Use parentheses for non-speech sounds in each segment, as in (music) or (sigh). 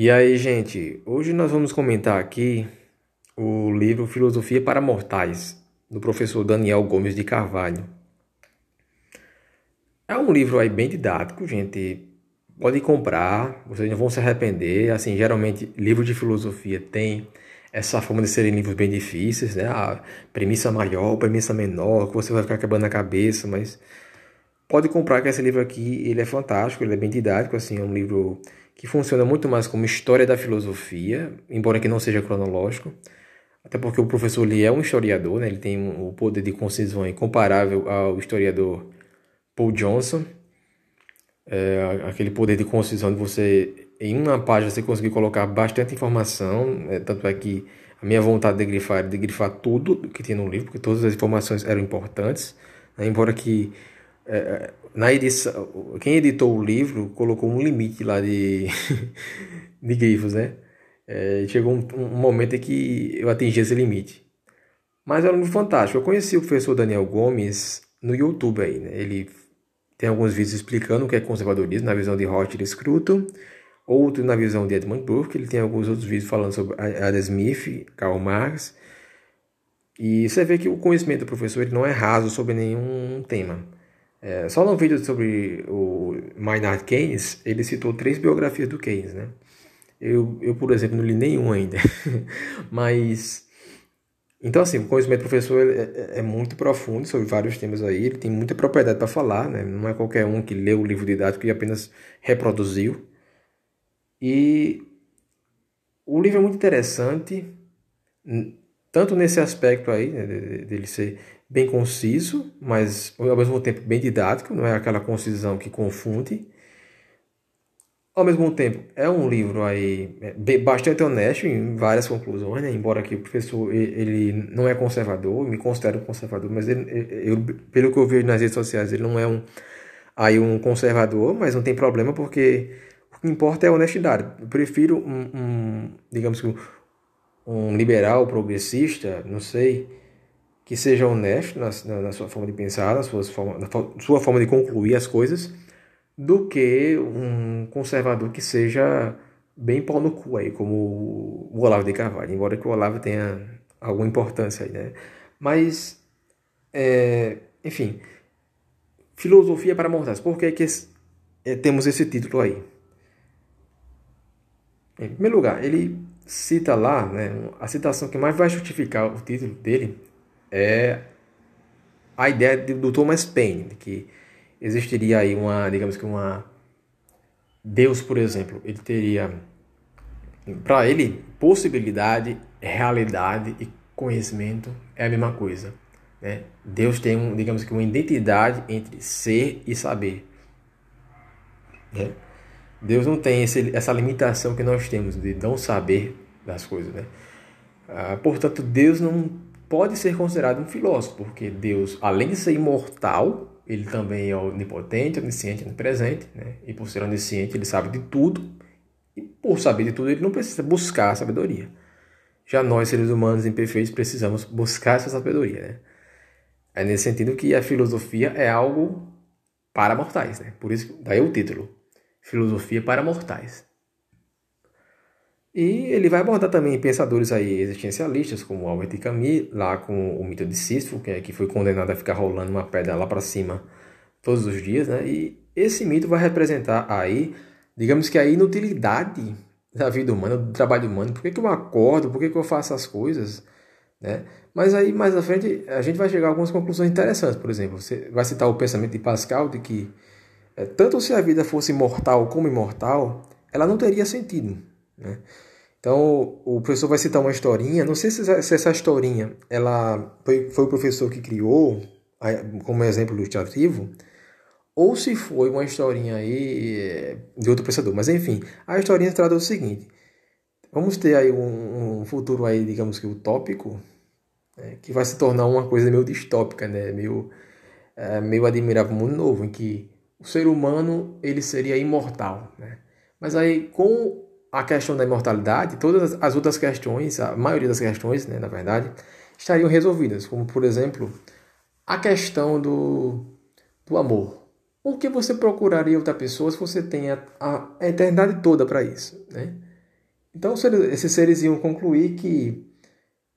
E aí, gente, hoje nós vamos comentar aqui o livro Filosofia para Mortais, do professor Daniel Gomes de Carvalho. É um livro aí bem didático, gente. Pode comprar, vocês não vão se arrepender. Assim, geralmente, livro de filosofia tem essa forma de serem livros bem difíceis, né? A premissa maior, premissa menor, que você vai ficar quebrando a cabeça, mas pode comprar que esse livro aqui, ele é fantástico, ele é bem didático, assim, é um livro que funciona muito mais como história da filosofia, embora que não seja cronológico, até porque o professor Lee é um historiador, né? ele tem o poder de concisão incomparável ao historiador Paul Johnson, é, aquele poder de concisão de você, em uma página, você conseguir colocar bastante informação, é, tanto é que a minha vontade de grifar era de grifar tudo que tinha no livro, porque todas as informações eram importantes, né? embora que é, na edição, quem editou o livro colocou um limite lá de, (laughs) de grifos, né? É, chegou um, um, momento em que eu atingi esse limite. Mas é um fantástico. Eu conheci o professor Daniel Gomes no YouTube aí, né? Ele tem alguns vídeos explicando o que é conservadorismo na visão de Rothschild Scruton, outro na visão de Edmund Burke. Ele tem alguns outros vídeos falando sobre Adam Smith, Karl Marx. E você vê que o conhecimento do professor ele não é raso sobre nenhum tema. É, só no vídeo sobre o Maynard Keynes, ele citou três biografias do Keynes, né? Eu, eu por exemplo, não li nenhum ainda. (laughs) Mas, então assim, o conhecimento do professor é, é, é, muito profundo sobre vários temas aí, ele tem muita propriedade para falar, né? Não é qualquer um que lê o livro didático e apenas reproduziu. E o livro é muito interessante, tanto nesse aspecto aí, né, dele ser bem conciso, mas ao mesmo tempo bem didático, não é aquela concisão que confunde. Ao mesmo tempo, é um livro aí é, bastante honesto em várias conclusões, né? embora que o professor ele não é conservador, me considero conservador, mas ele, eu, pelo que eu vejo nas redes sociais, ele não é um, aí um conservador, mas não tem problema porque o que importa é a honestidade. Eu prefiro um, um digamos que um, um liberal progressista, não sei, que seja honesto na, na, na sua forma de pensar, na sua, forma, na sua forma de concluir as coisas, do que um conservador que seja bem pau no cu aí, como o Olavo de Carvalho, embora que o Olavo tenha alguma importância aí, né? Mas, é, enfim, filosofia para mortais. Por que, que esse, é, temos esse título aí? Em primeiro lugar, ele cita lá, né, a citação que mais vai justificar o título dele é a ideia do Thomas Paine, que existiria aí uma, digamos que uma Deus, por exemplo, ele teria para ele possibilidade, realidade e conhecimento é a mesma coisa, né? Deus tem um, digamos que uma identidade entre ser e saber, né? Deus não tem esse, essa limitação que nós temos de não saber das coisas, né? Ah, portanto, Deus não pode ser considerado um filósofo, porque Deus, além de ser imortal, ele também é onipotente, onisciente, onipresente, né? e por ser onisciente, ele sabe de tudo, e por saber de tudo, ele não precisa buscar a sabedoria. Já nós, seres humanos imperfeitos, precisamos buscar essa sabedoria. Né? É nesse sentido que a filosofia é algo para mortais, né? por isso, daí o título: Filosofia para Mortais. E ele vai abordar também pensadores aí existencialistas, como Albert Camus, lá com o mito de Sísifo, que, é, que foi condenado a ficar rolando uma pedra lá para cima todos os dias, né? E esse mito vai representar aí, digamos que a inutilidade da vida humana, do trabalho humano. Por que, que eu acordo? Por que, que eu faço as coisas? Né? Mas aí mais à frente a gente vai chegar a algumas conclusões interessantes. Por exemplo, você vai citar o pensamento de Pascal de que é, tanto se a vida fosse mortal como imortal, ela não teria sentido. Né? Então, o professor vai citar uma historinha, não sei se essa historinha ela foi, foi o professor que criou, como exemplo ilustrativo, ou se foi uma historinha aí eh, de outro pensador. Mas, enfim, a historinha trata o seguinte. Vamos ter aí um, um futuro aí, digamos que utópico, né, que vai se tornar uma coisa meio distópica, né? meio, é, meio admirável, mundo novo, em que o ser humano ele seria imortal. Né? Mas aí, com a questão da imortalidade, todas as outras questões, a maioria das questões, né, na verdade, estariam resolvidas, como por exemplo, a questão do, do amor. Por que você procuraria outra pessoa se você tem a, a eternidade toda para isso? Né? Então esses seres iam concluir que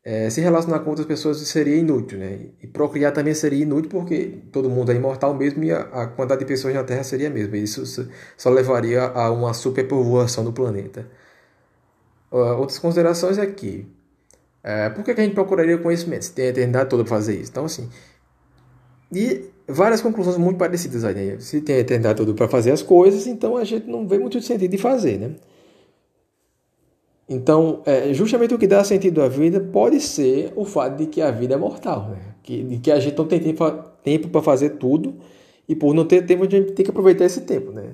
é, se relacionar com outras pessoas seria inútil, né? E procriar também seria inútil porque todo mundo é imortal mesmo e a, a quantidade de pessoas na Terra seria a mesma. Isso só levaria a uma superpovoação do planeta. Uh, outras considerações aqui. É, por que, que a gente procuraria conhecimento? Se tem a eternidade toda para fazer isso. Então, assim. E várias conclusões muito parecidas aí. Né? Se tem a eternidade toda para fazer as coisas, então a gente não vê muito sentido de fazer, né? Então, é, justamente o que dá sentido à vida pode ser o fato de que a vida é mortal, né? que, de que a gente não tem tempo para fazer tudo e por não ter tempo a gente tem que aproveitar esse tempo. Né?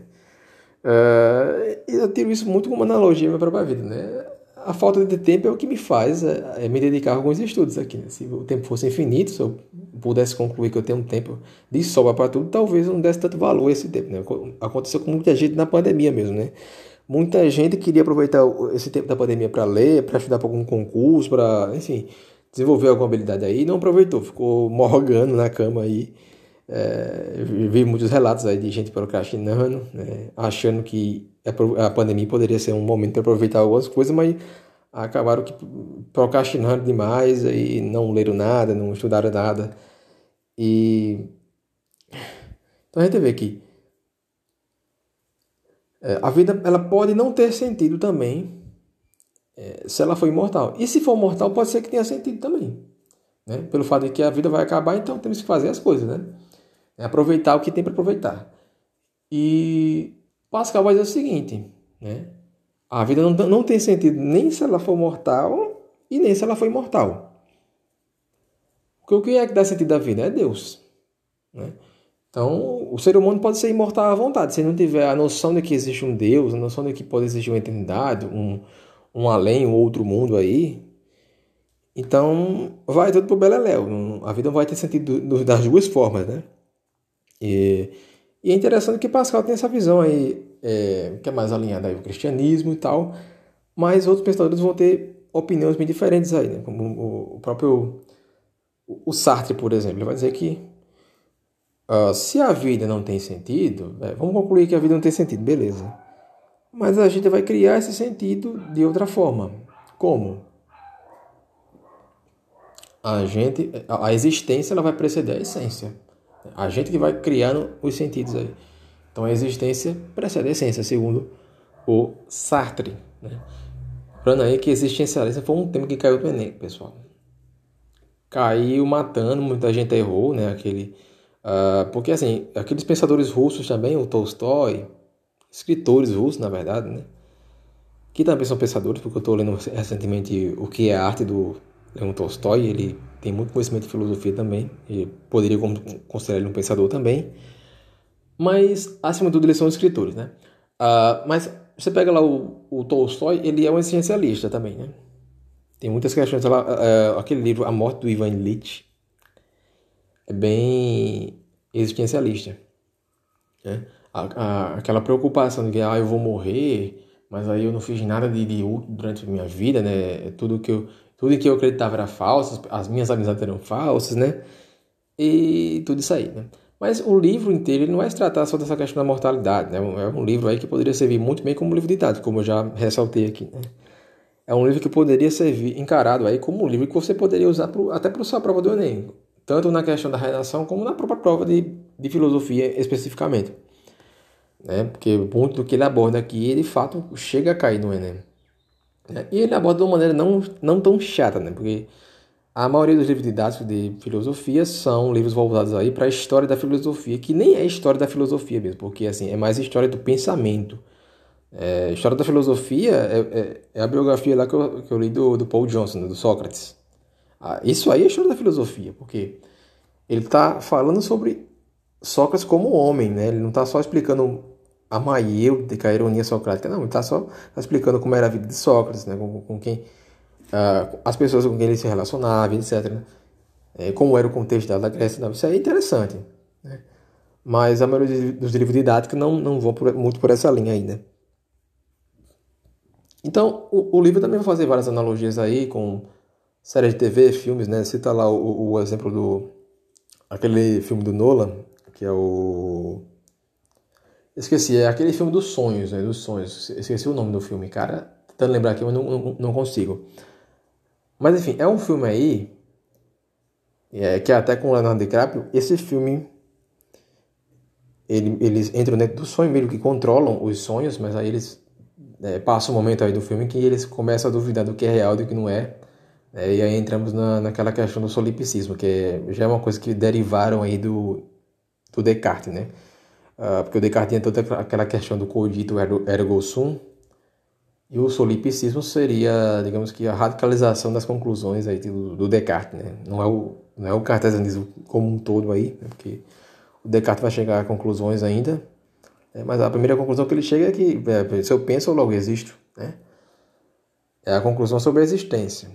É, eu tiro isso muito como analogia à minha própria vida. Né? A falta de tempo é o que me faz é, é me dedicar a alguns estudos aqui. Né? Se o tempo fosse infinito, se eu pudesse concluir que eu tenho um tempo de sobra para tudo, talvez eu não desse tanto valor a esse tempo. Né? Aconteceu com muita gente na pandemia mesmo, né? Muita gente queria aproveitar esse tempo da pandemia para ler, para estudar para algum concurso, para, enfim, desenvolver alguma habilidade aí, não aproveitou, ficou (laughs) morgando na cama aí. É, vi muitos relatos aí de gente procrastinando, né, achando que a pandemia poderia ser um momento para aproveitar algumas coisas, mas acabaram que procrastinando demais e não leram nada, não estudaram nada. E então a gente vê que é, a vida ela pode não ter sentido também é, se ela for imortal. E se for mortal, pode ser que tenha sentido também. Né? Pelo fato de que a vida vai acabar, então temos que fazer as coisas. Né? É aproveitar o que tem para aproveitar. E Pascal vai dizer o seguinte: né? a vida não, não tem sentido nem se ela for mortal e nem se ela for imortal. Porque o que é que dá sentido à vida? É Deus. Né? Então, o ser humano pode ser imortal à vontade, se não tiver a noção de que existe um Deus, a noção de que pode existir uma eternidade, um, um além, um outro mundo aí. Então, vai tudo pro beleléu. A vida não vai ter sentido das duas formas, né? E, e é interessante que Pascal tem essa visão aí, é, que é mais alinhada ao cristianismo e tal, mas outros pensadores vão ter opiniões bem diferentes aí, né? Como o próprio o Sartre, por exemplo, ele vai dizer que Uh, se a vida não tem sentido, é, vamos concluir que a vida não tem sentido, beleza. Mas a gente vai criar esse sentido de outra forma. Como? A gente, a existência ela vai preceder a essência. A gente que vai criando os sentidos aí. Então a existência precede a essência, segundo o Sartre. Né? Lembrando aí que existencialismo foi um tema que caiu do Enem, pessoal. Caiu matando, muita gente errou, né? Aquele Uh, porque, assim, aqueles pensadores russos também, o Tolstói, escritores russos, na verdade, né? Que também são pensadores, porque eu estou lendo recentemente o que é a arte do Leon Tolstói, ele tem muito conhecimento de filosofia também, e poderia considerar ele um pensador também. Mas, acima de tudo, eles são escritores, né? Uh, mas você pega lá o, o Tolstói, ele é um existencialista também, né? Tem muitas questões lá, uh, aquele livro A Morte do Ivan Illich, bem existencialista. Né? A, a, aquela preocupação de que ah, eu vou morrer, mas aí eu não fiz nada de, de útil durante a minha vida, né? Tudo que eu, tudo que eu acreditava era falso, as minhas amizades eram falsas, né? E tudo isso aí, né? Mas o livro inteiro não vai se tratar só dessa questão da mortalidade, né? É um livro aí que poderia servir muito bem como livro de dados, como eu já ressaltei aqui, né? É um livro que poderia servir encarado aí como um livro que você poderia usar pro, até para sua prova do Enem tanto na questão da redação como na própria prova de, de filosofia especificamente. Né? Porque muito do que ele aborda aqui, ele de fato chega a cair no Enem. Né? E ele aborda de uma maneira não, não tão chata, né? porque a maioria dos livros didáticos de filosofia são livros voltados aí para a história da filosofia, que nem é história da filosofia mesmo, porque assim é mais história do pensamento. É, história da filosofia é, é, é, a biografia lá que eu, que eu li do, do Paul Johnson, do Sócrates. Ah, isso aí é história da filosofia, porque ele está falando sobre Sócrates como homem, né? Ele não está só explicando a maêutica, a ironia socrática, não. Ele está só explicando como era a vida de Sócrates, né? Com, com quem uh, as pessoas com quem ele se relacionava, etc. Né? É, como era o contexto da Grécia, não. isso aí é interessante, né? Mas a maioria dos livros didáticos não, não vão por, muito por essa linha ainda. Né? Então, o, o livro também vai fazer várias analogias aí com série de TV, filmes, né? Cita lá o, o exemplo do. aquele filme do Nolan, que é o. Esqueci, é aquele filme dos sonhos, né? Dos sonhos. Esqueci o nome do filme, cara. tentando lembrar aqui, mas não, não, não consigo. Mas enfim, é um filme aí é, que até com o Leonardo DiCaprio, esse filme ele, eles entram dentro do sonho meio que controlam os sonhos, mas aí eles é, passam um momento aí do filme que eles começam a duvidar do que é real e do que não é. É e aí entramos na, naquela questão do solipsismo, que é, já é uma coisa que derivaram aí do, do Descartes, né? Uh, porque o Descartes tinha toda aquela questão do cogito ergo sum, e o solipsismo seria, digamos que, a radicalização das conclusões aí do, do Descartes, né? Não é o, não é o cartesianismo como um todo aí, né? porque o Descartes vai chegar a conclusões ainda, né? mas a primeira conclusão que ele chega é que é, se eu penso, eu logo existo, né? É a conclusão sobre a existência.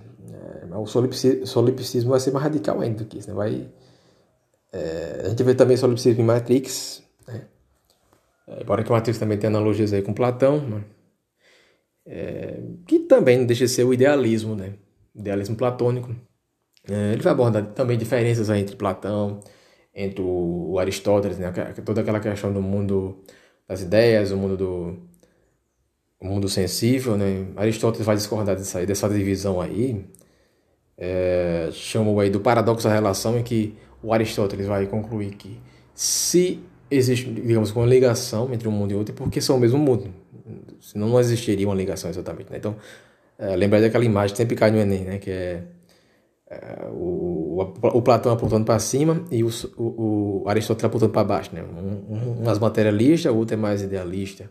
É, o solipsismo vai ser mais radical ainda do que isso, né? Vai, é, a gente vê também solipsismo em Matrix, né? É, embora que o Matrix também tenha analogias aí com Platão, né? é, que também não deixa de ser o idealismo, né? Idealismo platônico. É, ele vai abordar também diferenças entre Platão, entre o Aristóteles, né? toda aquela questão do mundo das ideias, o mundo do o mundo sensível, né? Aristóteles vai discordar dessa, aí, dessa divisão aí, é, aí do paradoxo da relação, em que o Aristóteles vai concluir que se existe, digamos, uma ligação entre um mundo e outro, é porque são o mesmo mundo, senão não existiria uma ligação exatamente, né? Então, é, lembrar daquela imagem que sempre cai no Enem, né? Que é é, o, o, o, Platão apontando para cima e o, o, Aristóteles apontando para baixo, né? Um, um, umas materialistas, o outro é mais idealista.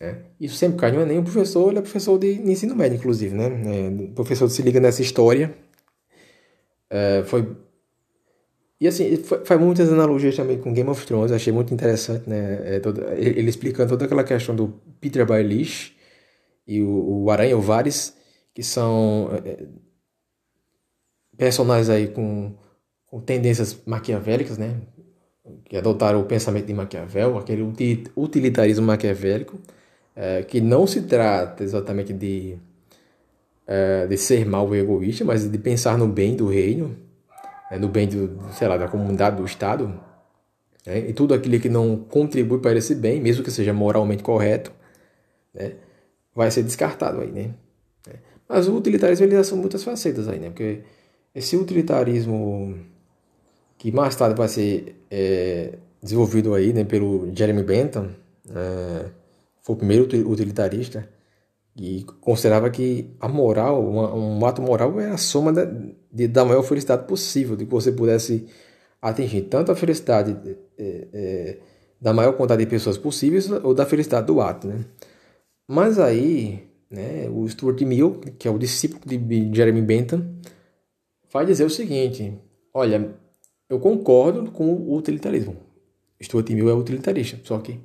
É. Isso sempre cai no Enem. O professor ele é professor de ensino médio, inclusive, né? É, o professor se liga nessa história. É, foi e assim, faz muitas analogias também com Game of Thrones, achei muito interessante, né? É toda, ele explicando toda aquela questão do Peter Baelish e o, o Aranha, o Varys, que são é, personagens aí com, com tendências maquiavélicas, né? Que adotaram o pensamento de Maquiavel, aquele utilitarismo maquiavélico, é, que não se trata exatamente de, é, de ser mal ou egoísta, mas de pensar no bem do reino, é, no bem do, sei lá, da comunidade, do Estado, né? e tudo aquilo que não contribui para esse bem, mesmo que seja moralmente correto, né? vai ser descartado aí, né? É. Mas o utilitarismo ele são muitas facetas aí, né? Porque esse utilitarismo que mais tarde vai ser é, desenvolvido aí né, pelo Jeremy Bentham, é, foi o primeiro utilitarista e considerava que a moral, uma, um ato moral é a soma da, de, da maior felicidade possível, de que você pudesse atingir tanto a felicidade é, é, da maior quantidade de pessoas possíveis ou da felicidade do ato, né? Mas aí, né, o Stuart Mill, que é o discípulo de Jeremy Bentham, vai dizer o seguinte: olha, eu concordo com o utilitarismo. Stuart Mill é utilitarista, só que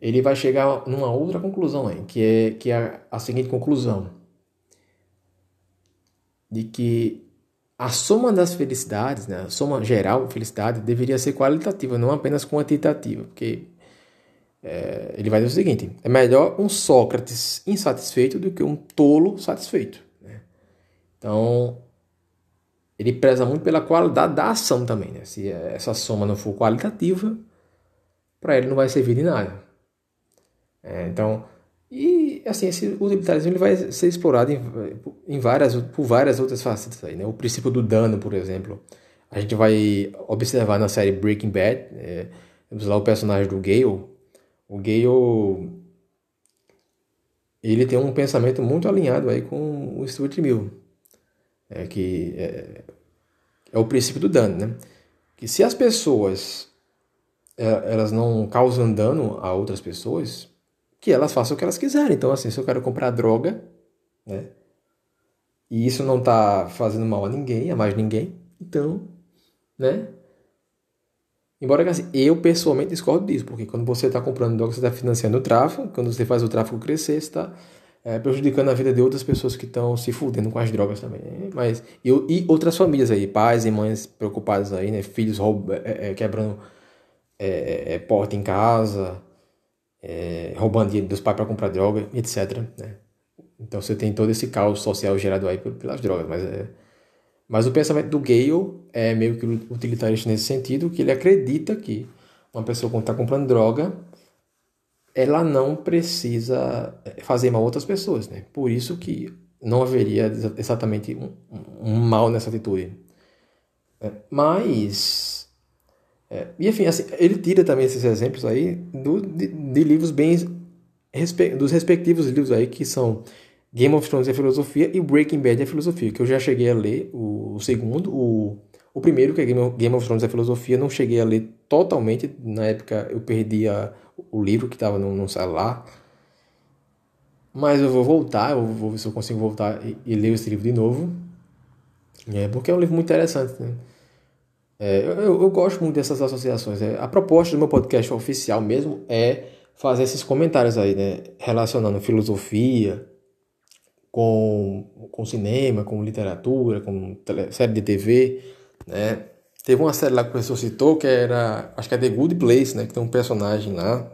ele vai chegar numa outra conclusão aí, que é, que é a seguinte conclusão: de que a soma das felicidades, né, a soma geral de felicidade, deveria ser qualitativa, não apenas quantitativa, porque é, ele vai dizer o seguinte: é melhor um Sócrates insatisfeito do que um tolo satisfeito. Né? Então, ele preza muito pela qualidade da ação também. Né? Se essa soma não for qualitativa, para ele não vai servir de nada. É, então, e assim, esse utilitarismo ele vai ser explorado em, em várias, por várias outras facetas. Aí, né? O princípio do dano, por exemplo. A gente vai observar na série Breaking Bad, é, temos lá o personagem do Gale. O Gale ele tem um pensamento muito alinhado aí com o Stuart Mill é, que é, é, o princípio do dano, né? Que se as pessoas é, elas não causam dano a outras pessoas, que elas façam o que elas quiserem. Então, assim, se eu quero comprar droga, né? E isso não tá fazendo mal a ninguém, a mais ninguém, então, né? Embora que assim, eu pessoalmente discordo disso, porque quando você está comprando droga, você está financiando o tráfico, quando você faz o tráfico crescer, você está é, prejudicando a vida de outras pessoas que estão se fudendo com as drogas também. Né? Mas, eu, e outras famílias aí, pais e mães preocupados aí, né? Filhos roub, é, quebrando é, é, porta em casa, é, roubando dinheiro dos pais para comprar droga, etc. Né? Então você tem todo esse caos social gerado aí pelas drogas. Mas, é, mas o pensamento do Gale é meio que utilitarista nesse sentido, que ele acredita que uma pessoa quando está comprando droga ela não precisa é, fazer mal a outras pessoas, né? Por isso que não haveria exatamente um, um mal nessa atitude. É, mas, é, e enfim, assim, ele tira também esses exemplos aí do, de, de livros bem respe, dos respectivos livros aí que são Game of Thrones é filosofia e Breaking Bad é filosofia, que eu já cheguei a ler o, o segundo, o, o primeiro que é Game of, Game of Thrones é filosofia, não cheguei a ler totalmente, na época eu perdi a, o livro que estava no, no celular, mas eu vou voltar, eu vou ver se eu consigo voltar e, e ler esse livro de novo. É, porque é um livro muito interessante. Né? É, eu, eu, gosto muito dessas associações. É, a proposta do meu podcast oficial mesmo é fazer esses comentários aí, né? Relacionando filosofia com, com cinema, com literatura, com tele, série de TV, né? Teve uma série lá que o professor citou que era, acho que é The Good Place, né? Que tem um personagem lá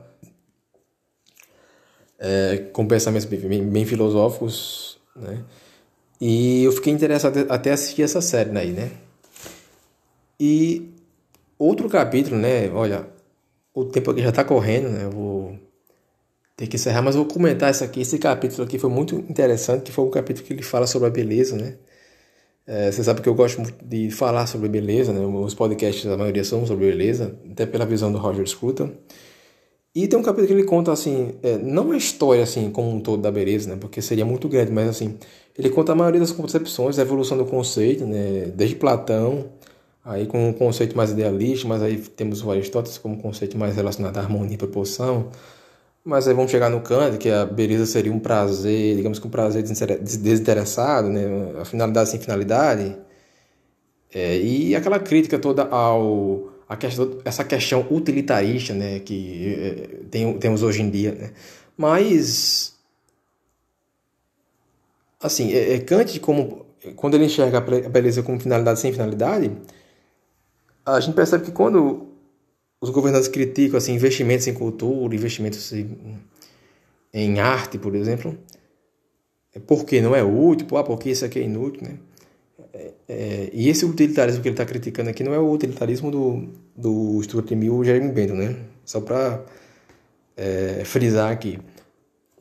é, com pensamentos bem, bem, filosóficos, né? E eu fiquei interessado até assistir essa série daí, né? E outro capítulo, né? Olha, o tempo aqui já está correndo, né? Eu vou ter que encerrar, mas vou comentar isso aqui. Esse capítulo aqui foi muito interessante, que foi um capítulo que ele fala sobre a beleza, né? É, você sabe que eu gosto muito de falar sobre beleza, né? Os podcasts, a maioria são sobre beleza, até pela visão do Roger Scruton. E tem um capítulo que ele conta assim, é, não a história assim como um todo da beleza, né? Porque seria muito grande, mas assim, ele conta a maioria das concepções, a evolução do conceito, né? Desde Platão, aí com um conceito mais idealista, mas aí temos o Aristóteles como conceito mais relacionado à harmonia e proporção. Mas aí vamos chegar no Kant, que a beleza seria um prazer, digamos que um prazer desinteressado, né? A finalidade sem finalidade. É, e aquela crítica toda ao a questão, essa questão utilitarista né, que eh, tem, temos hoje em dia. Né? Mas, assim, é, é Kant, como, quando ele enxerga a beleza como finalidade sem finalidade, a gente percebe que quando os governantes criticam assim, investimentos em cultura, investimentos em, em arte, por exemplo, é porque não é útil, ah, porque isso aqui é inútil, né? É, é, e esse utilitarismo que ele está criticando aqui não é o utilitarismo do, do Stuart Mill ou Jeremy Bentham, né? Só para é, frisar aqui.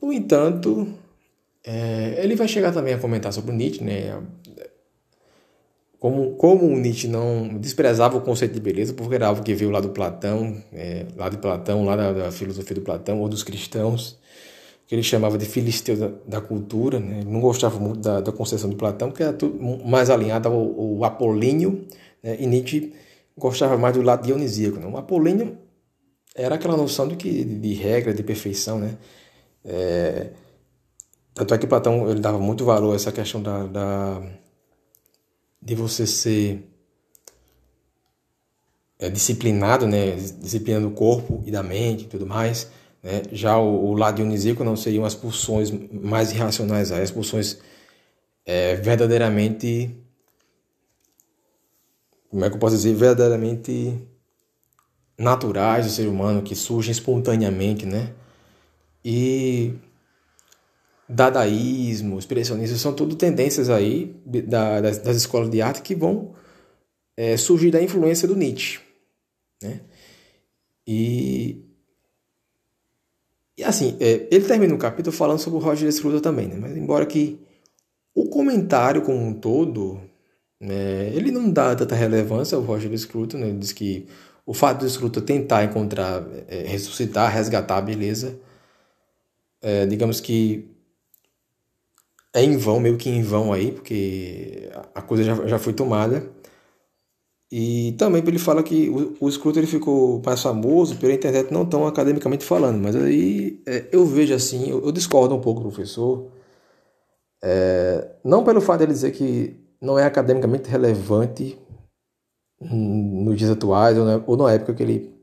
No entanto, é, ele vai chegar também a comentar sobre Nietzsche, né? Como, como Nietzsche não desprezava o conceito de beleza, porque era algo que veio lá do Platão, é, lá de Platão, lá da, da filosofia do Platão ou dos cristãos, que ele chamava de filisteu da, da cultura, né? Ele não gostava muito da, da concepção de Platão, que era tudo mais alinhado ao, ao apolíneo, né? e Nietzsche gostava mais do lado dionisíaco. Né? O apolíneo era aquela noção de, que, de, de regra, de perfeição, né? É, tanto é que Platão ele dava muito valor a essa questão da, da de você ser é, disciplinado, né? Disciplina do corpo e da mente e tudo mais. Né? Já o, o lado dionisíaco não seriam as pulsões mais irracionais, as pulsões é, verdadeiramente. Como é que eu posso dizer? Verdadeiramente naturais do ser humano, que surgem espontaneamente, né? E dadaísmo, expressionismo, são tudo tendências aí da, das, das, escolas de arte que vão é, surgir da influência do Nietzsche, né? E e assim, é, ele termina o capítulo falando sobre o Roger Scruton também, né? Mas embora que o comentário como um todo, né, ele não dá tanta relevância ao Roger Scruton, né? Ele diz que o fato do Scruton tentar encontrar, é, ressuscitar, resgatar a beleza, é, digamos que é em vão, meio que em vão aí, porque a coisa já, já foi tomada. E também ele fala que o, o Scruton ele ficou mais famoso pela internet, não tão academicamente falando, mas aí é, eu vejo assim, eu, eu, discordo um pouco do professor, é, não pelo fato de ele dizer que não é academicamente relevante nos dias atuais ou na, ou na época que ele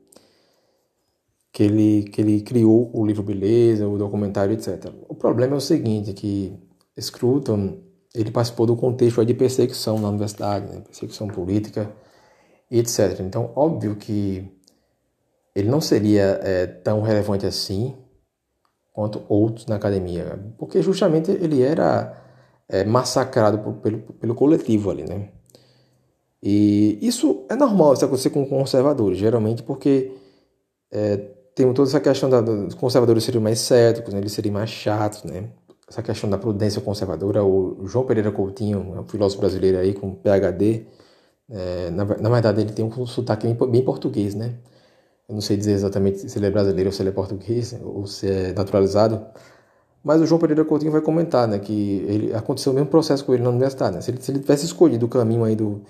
que ele, que ele criou o livro Beleza, o documentário, etc. O problema é o seguinte, que Scruton ele participou do contexto de perseguição na universidade, né? perseguição política, etc. Então, óbvio que ele não seria é, tão relevante assim quanto outros na academia, porque justamente ele era é, massacrado por, pelo, pelo coletivo ali, né? E isso é normal isso acontecer com conservadores, geralmente porque é, tem toda essa questão dos conservadores seriam mais céticos, né? eles seriam mais chatos, né? Essa questão da prudência conservadora, o João Pereira Coutinho, um filósofo brasileiro aí com PhD, é, na, na, verdade ele tem um sotaque bem, bem português, né? Eu não sei dizer exatamente se ele é brasileiro ou se ele é português ou se é naturalizado, mas o João Pereira Coutinho vai comentar, né, que ele aconteceu o mesmo processo com ele na universidade, né? Se ele, se ele tivesse escolhido o caminho aí do,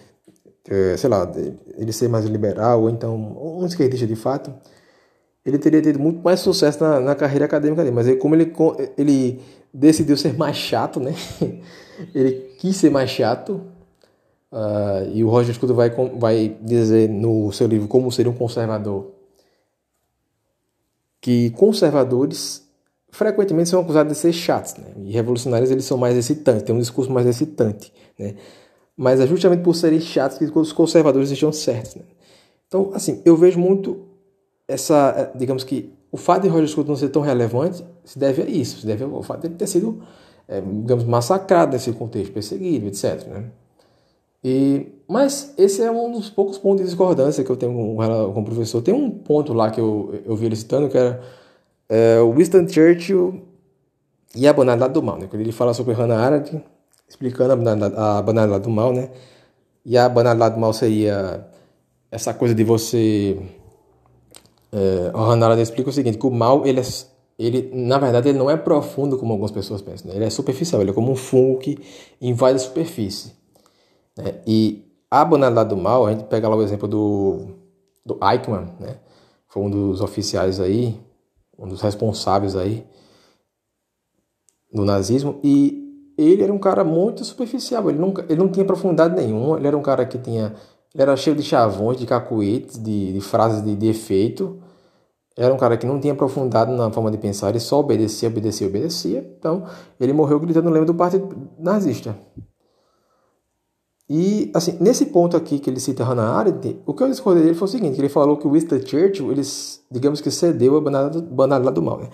é, sei lá, ele ser mais liberal ou então um esquerdista de fato, ele teria tido muito mais sucesso na, na carreira acadêmica dele. Mas ele, como ele, ele decidiu ser mais chato, né? (laughs) ele quis ser mais chato. Uh, e o Roger Scruton vai, vai dizer no seu livro Como Ser um Conservador que conservadores frequentemente são acusados de ser chatos, né? E revolucionários eles são mais excitantes, têm um discurso mais excitante, né? Mas é justamente por serem chatos que os conservadores estão certos, né? Então, assim, eu vejo muito essa, é, digamos que o fato de Roger Scruton não ser tão relevante se deve a isso, se deve ao fato de ele ter sido, é, digamos, massacrado nesse contexto, perseguido, etc. Né? E, mas esse é um dos poucos pontos de discordância que eu tenho com, com o professor. Tem um ponto lá que eu, eu vi ele citando que era é, Winston Churchill e a banalidade do mal. Né? Quando ele fala sobre Hannah Arendt, explicando a banalidade, a banalidade do mal, né? E a banalidade do mal seria essa coisa de você é, o explica o seguinte, que o mal, ele, é, ele, na verdade, ele não é profundo como algumas pessoas pensam. Né? Ele é superficial, ele é como um fungo que invade a superfície. Né? E a banalidade do mal, a gente pega lá o exemplo do, do Eichmann, né? foi um dos oficiais aí, um dos responsáveis aí do nazismo, e ele era um cara muito superficial, ele, nunca, ele não tinha profundidade nenhuma, ele era um cara que tinha ele era cheio de chavões, de cacuetes, de, de frases de, de efeito. Era um cara que não tinha aprofundado na forma de pensar, ele só obedecia, obedecia, obedecia. Então, ele morreu gritando o lema do partido nazista. E, assim, nesse ponto aqui que ele cita Hannah Arendt, o que eu discordei dele foi o seguinte, ele falou que Winston Churchill, ele, digamos que cedeu a banalidade do mal, né?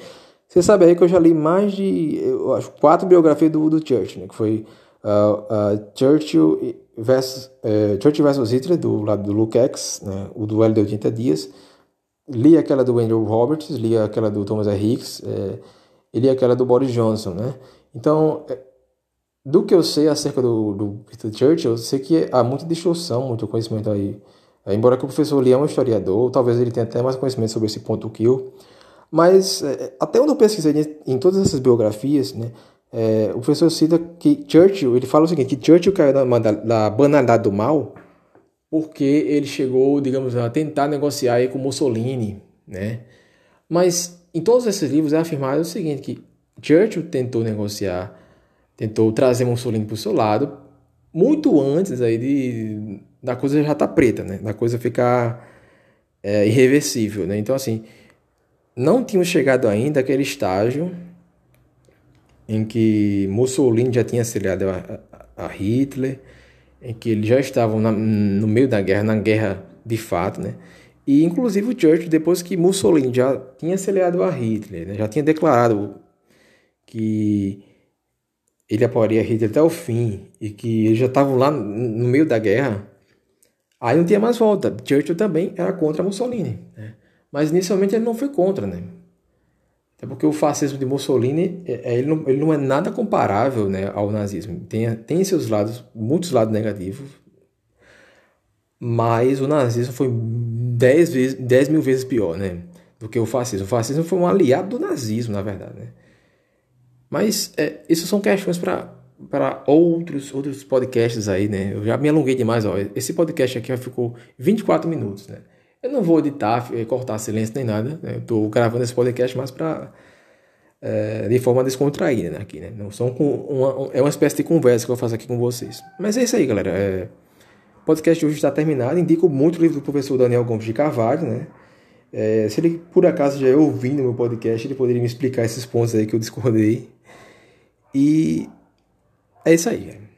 Você sabe aí que eu já li mais de, eu acho, quatro biografias do, do Churchill, né? Que foi uh, uh, Churchill versus, uh, Churchill versus Hitler, do lado do Luke X, né? O duelo de 80 dias li aquela do Andrew Roberts, li aquela do Thomas R. Hicks, é, e li aquela do Boris Johnson, né? Então, é, do que eu sei acerca do, do Peter Churchill, eu sei que há muita distorção, muito conhecimento aí. É, embora que o professor Lee é um historiador, talvez ele tenha até mais conhecimento sobre esse ponto que eu, mas é, até onde eu pesquisei em todas essas biografias, né, é, o professor cita que Churchill, ele fala o seguinte, que Churchill caiu na, na banalidade do mal porque ele chegou, digamos, a tentar negociar com Mussolini, né? Mas em todos esses livros é afirmado o seguinte, que Churchill tentou negociar, tentou trazer Mussolini para o seu lado, muito antes aí de, da coisa já estar tá preta, né? Da coisa ficar é, irreversível, né? Então, assim, não tínhamos chegado ainda àquele estágio em que Mussolini já tinha auxiliado a, a Hitler, em que eles já estavam na, no meio da guerra, na guerra de fato, né? E inclusive o Churchill, depois que Mussolini já tinha celebrado a Hitler, né? já tinha declarado que ele apoiaria Hitler até o fim e que eles já estavam lá no meio da guerra, aí não tinha mais volta. Churchill também era contra Mussolini, né? mas inicialmente ele não foi contra, né? Até porque o fascismo de Mussolini, é, é, ele não, ele não é nada comparável né, ao nazismo. Tem, tem seus lados, muitos lados negativos, mas o nazismo foi 10, vezes, 10 mil vezes pior né, do que o fascismo. O fascismo foi um aliado do nazismo, na verdade. Né? Mas é, isso são questões para para outros outros podcasts aí, né? Eu já me alonguei demais, ó. Esse podcast aqui ficou 24 minutos, né? Eu não vou editar, eh, cortar silêncio nem nada. Né? Eu estou gravando esse podcast mais para é, eh, de forma descontraída né, aqui, né? Não são com uma, é uma espécie de conversa que eu faço aqui com vocês. Mas é isso aí, galera. É, o podcast hoje está terminado. Indico muito o livro do professor Daniel Gomes de Carvalho, né? É, se ele por acaso já é ouvindo meu podcast, ele poderia me explicar esses pontos aí que eu discordei. E é isso aí,